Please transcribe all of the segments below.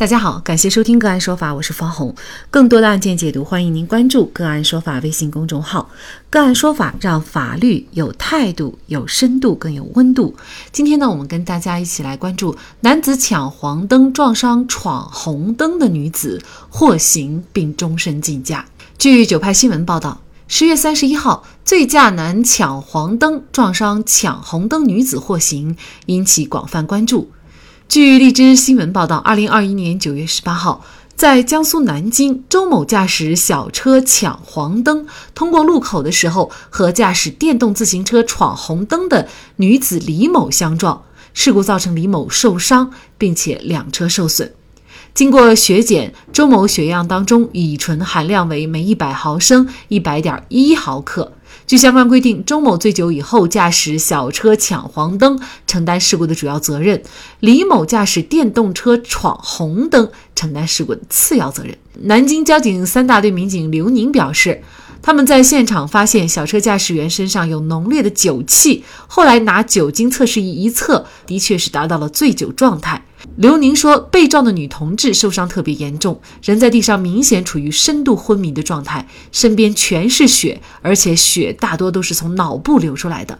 大家好，感谢收听个案说法，我是方红。更多的案件解读，欢迎您关注个案说法微信公众号。个案说法让法律有态度、有深度、更有温度。今天呢，我们跟大家一起来关注男子抢黄灯撞伤闯红灯的女子获刑并终身禁驾。据九派新闻报道，十月三十一号，醉驾男抢黄灯撞伤抢红灯女子获刑，引起广泛关注。据荔枝新闻报道，二零二一年九月十八号，在江苏南京，周某驾驶小车抢黄灯，通过路口的时候，和驾驶电动自行车闯红灯的女子李某相撞，事故造成李某受伤，并且两车受损。经过血检，周某血样当中乙醇含量为每一百毫升一百点一毫克。据相关规定，周某醉酒以后驾驶小车抢黄灯，承担事故的主要责任；李某驾驶电动车闯红灯，承担事故的次要责任。南京交警三大队民警刘宁表示，他们在现场发现小车驾驶员身上有浓烈的酒气，后来拿酒精测试仪一测，的确是达到了醉酒状态。刘宁说，被撞的女同志受伤特别严重，人在地上明显处于深度昏迷的状态，身边全是血，而且血大多都是从脑部流出来的。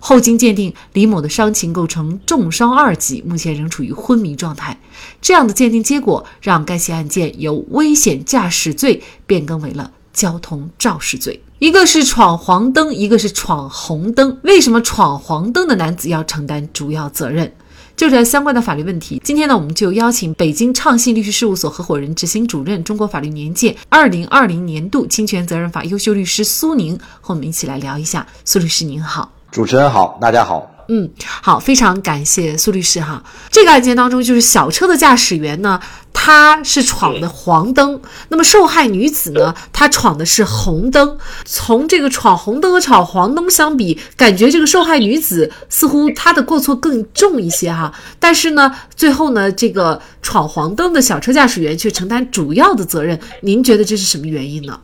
后经鉴定，李某的伤情构成重伤二级，目前仍处于昏迷状态。这样的鉴定结果让该起案件由危险驾驶罪变更为了交通肇事罪。一个是闯黄灯，一个是闯红灯，为什么闯黄灯的男子要承担主要责任？就这相关的法律问题，今天呢，我们就邀请北京畅信律师事务所合伙人、执行主任、中国法律年鉴二零二零年度侵权责任法优秀律师苏宁和我们一起来聊一下。苏律师您好，主持人好，大家好。嗯，好，非常感谢苏律师哈。这个案件当中，就是小车的驾驶员呢，他是闯的黄灯，那么受害女子呢，她闯的是红灯。从这个闯红灯和闯黄灯相比，感觉这个受害女子似乎她的过错更重一些哈。但是呢，最后呢，这个闯黄灯的小车驾驶员却承担主要的责任。您觉得这是什么原因呢？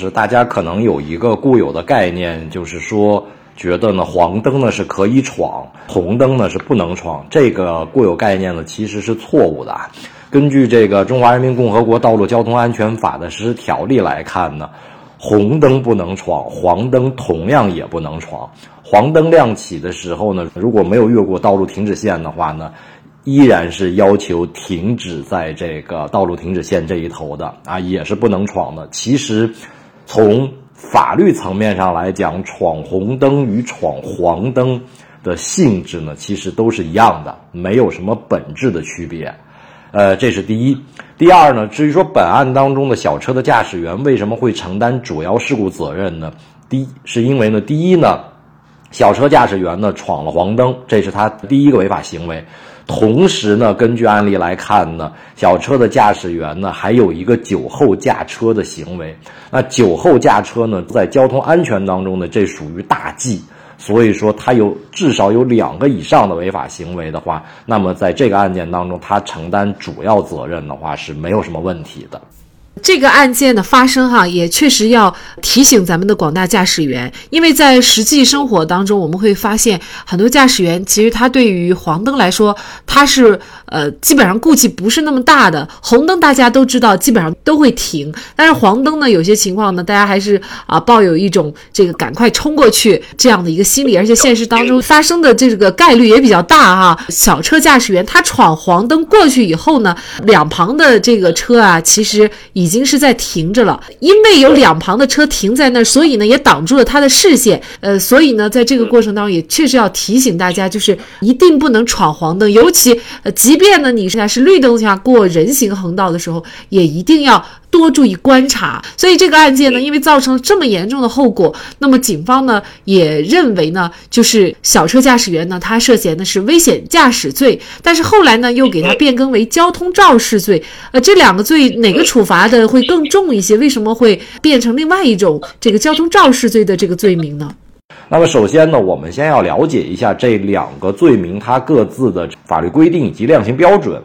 是大家可能有一个固有的概念，就是说。觉得呢，黄灯呢是可以闯，红灯呢是不能闯。这个固有概念呢其实是错误的。根据这个《中华人民共和国道路交通安全法》的实施条例来看呢，红灯不能闯，黄灯同样也不能闯。黄灯亮起的时候呢，如果没有越过道路停止线的话呢，依然是要求停止在这个道路停止线这一头的啊，也是不能闯的。其实，从法律层面上来讲，闯红灯与闯黄灯的性质呢，其实都是一样的，没有什么本质的区别。呃，这是第一。第二呢，至于说本案当中的小车的驾驶员为什么会承担主要事故责任呢？第一，是因为呢，第一呢，小车驾驶员呢闯了黄灯，这是他第一个违法行为。同时呢，根据案例来看呢，小车的驾驶员呢还有一个酒后驾车的行为。那酒后驾车呢，在交通安全当中呢，这属于大忌。所以说，他有至少有两个以上的违法行为的话，那么在这个案件当中，他承担主要责任的话是没有什么问题的。这个案件的发生，哈，也确实要提醒咱们的广大驾驶员，因为在实际生活当中，我们会发现很多驾驶员其实他对于黄灯来说，他是呃基本上顾忌不是那么大的。红灯大家都知道，基本上都会停，但是黄灯呢，有些情况呢，大家还是啊抱有一种这个赶快冲过去这样的一个心理，而且现实当中发生的这个概率也比较大哈。小车驾驶员他闯黄灯过去以后呢，两旁的这个车啊，其实已经是在停着了，因为有两旁的车停在那儿，所以呢也挡住了他的视线。呃，所以呢，在这个过程当中，也确实要提醒大家，就是一定不能闯黄灯，尤其呃，即便呢你现在是绿灯下过人行横道的时候，也一定要。多注意观察，所以这个案件呢，因为造成了这么严重的后果，那么警方呢也认为呢，就是小车驾驶员呢，他涉嫌的是危险驾驶罪，但是后来呢又给他变更为交通肇事罪。呃，这两个罪哪个处罚的会更重一些？为什么会变成另外一种这个交通肇事罪的这个罪名呢？那么首先呢，我们先要了解一下这两个罪名它各自的法律规定以及量刑标准。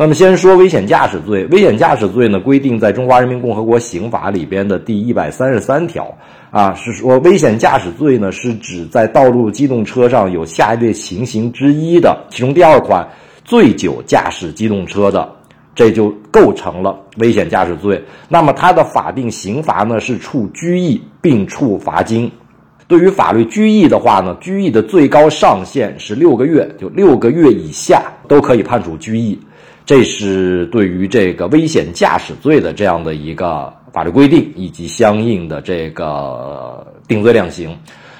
那么先说危险驾驶罪，危险驾驶罪呢规定在中华人民共和国刑法里边的第一百三十三条啊，是说危险驾驶罪呢是指在道路机动车上有下列情形之一的，其中第二款，醉酒驾驶机动车的，这就构成了危险驾驶罪。那么它的法定刑罚呢是处拘役并处罚金。对于法律拘役的话呢，拘役的最高上限是六个月，就六个月以下都可以判处拘役。这是对于这个危险驾驶罪的这样的一个法律规定以及相应的这个定罪量刑。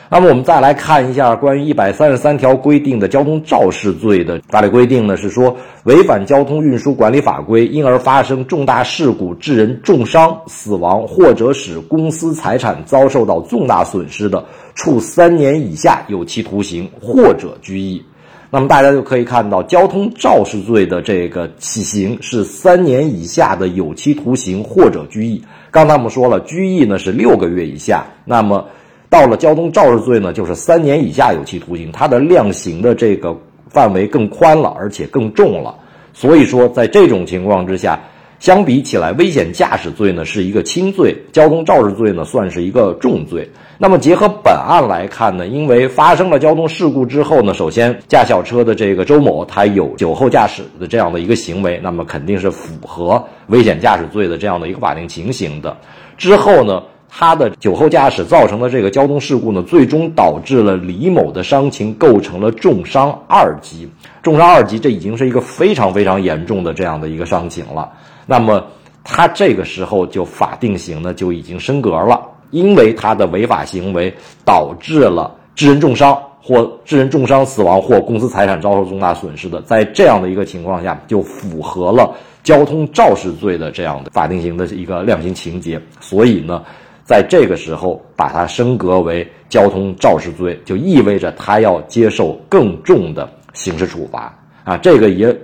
那么我们再来看一下关于一百三十三条规定的交通肇事罪的法律规定呢，是说违反交通运输管理法规，因而发生重大事故致人重伤、死亡，或者使公司财产遭受到重大损失的，处三年以下有期徒刑或者拘役。那么大家就可以看到，交通肇事罪的这个起刑是三年以下的有期徒刑或者拘役。刚才我们说了，拘役呢是六个月以下，那么。到了交通肇事罪呢，就是三年以下有期徒刑，它的量刑的这个范围更宽了，而且更重了。所以说，在这种情况之下，相比起来，危险驾驶罪呢是一个轻罪，交通肇事罪呢算是一个重罪。那么结合本案来看呢，因为发生了交通事故之后呢，首先驾校车的这个周某他有酒后驾驶的这样的一个行为，那么肯定是符合危险驾驶罪的这样的一个法定情形的。之后呢？他的酒后驾驶造成的这个交通事故呢，最终导致了李某的伤情构成了重伤二级。重伤二级，这已经是一个非常非常严重的这样的一个伤情了。那么他这个时候就法定刑呢就已经升格了，因为他的违法行为导致了致人重伤或致人重伤死亡或公司财产遭受重大损失的，在这样的一个情况下，就符合了交通肇事罪的这样的法定刑的一个量刑情节。所以呢。在这个时候把它升格为交通肇事罪，就意味着他要接受更重的刑事处罚啊！这个也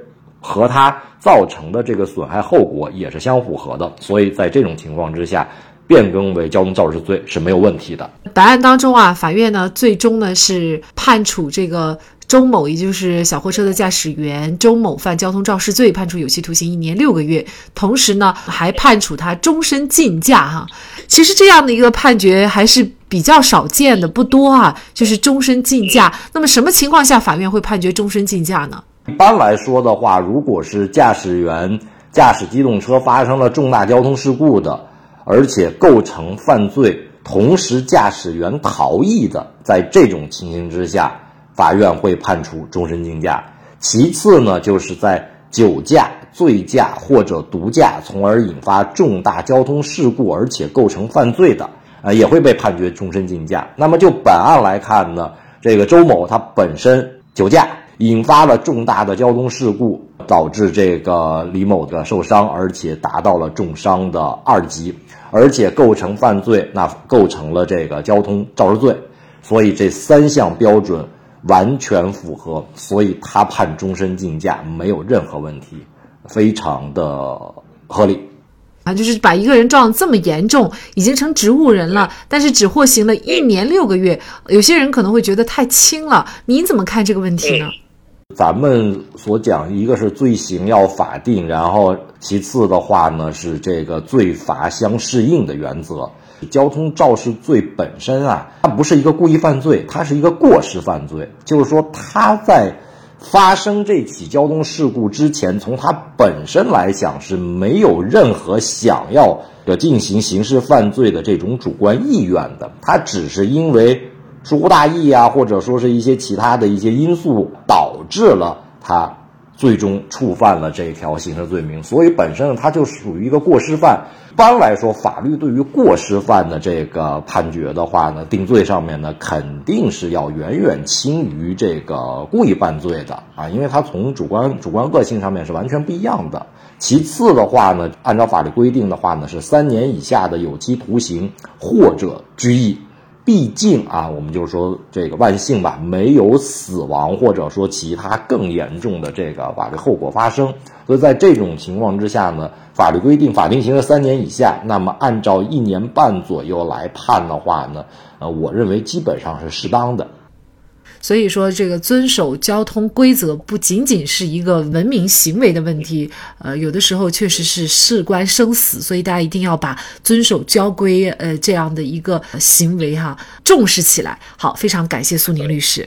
和他造成的这个损害后果也是相符合的，所以在这种情况之下，变更为交通肇事罪是没有问题的。本案当中啊，法院呢最终呢是判处这个。周某，也就是小货车的驾驶员周某犯交通肇事罪，判处有期徒刑一年六个月，同时呢，还判处他终身禁驾。哈，其实这样的一个判决还是比较少见的，不多啊，就是终身禁驾。那么什么情况下法院会判决终身禁驾呢？一般来说的话，如果是驾驶员驾驶机动车发生了重大交通事故的，而且构成犯罪，同时驾驶员逃逸的，在这种情形之下。法院会判处终身禁驾。其次呢，就是在酒驾、醉驾或者毒驾，从而引发重大交通事故，而且构成犯罪的，啊，也会被判决终身禁驾。那么就本案来看呢，这个周某他本身酒驾，引发了重大的交通事故，导致这个李某的受伤，而且达到了重伤的二级，而且构成犯罪，那构成了这个交通肇事罪。所以这三项标准。完全符合，所以他判终身禁驾没有任何问题，非常的合理。啊，就是把一个人撞得这么严重，已经成植物人了，但是只获刑了一年六个月，有些人可能会觉得太轻了。您怎么看这个问题呢？咱们所讲，一个是罪行要法定，然后其次的话呢是这个罪罚相适应的原则。交通肇事罪本身啊，它不是一个故意犯罪，它是一个过失犯罪。就是说，他在发生这起交通事故之前，从他本身来讲是没有任何想要的进行刑事犯罪的这种主观意愿的，他只是因为疏忽大意啊，或者说是一些其他的一些因素导致了他。最终触犯了这条刑事罪名，所以本身呢，它就属于一个过失犯。一般来说，法律对于过失犯的这个判决的话呢，定罪上面呢，肯定是要远远轻于这个故意犯罪的啊，因为它从主观主观恶性上面是完全不一样的。其次的话呢，按照法律规定的话呢，是三年以下的有期徒刑或者拘役。毕竟啊，我们就是说这个万幸吧，没有死亡或者说其他更严重的这个法律后果发生。所以在这种情况之下呢，法律规定法定刑是三年以下，那么按照一年半左右来判的话呢，呃，我认为基本上是适当的。所以说，这个遵守交通规则不仅仅是一个文明行为的问题，呃，有的时候确实是事关生死，所以大家一定要把遵守交规，呃，这样的一个行为哈重视起来。好，非常感谢苏宁律师。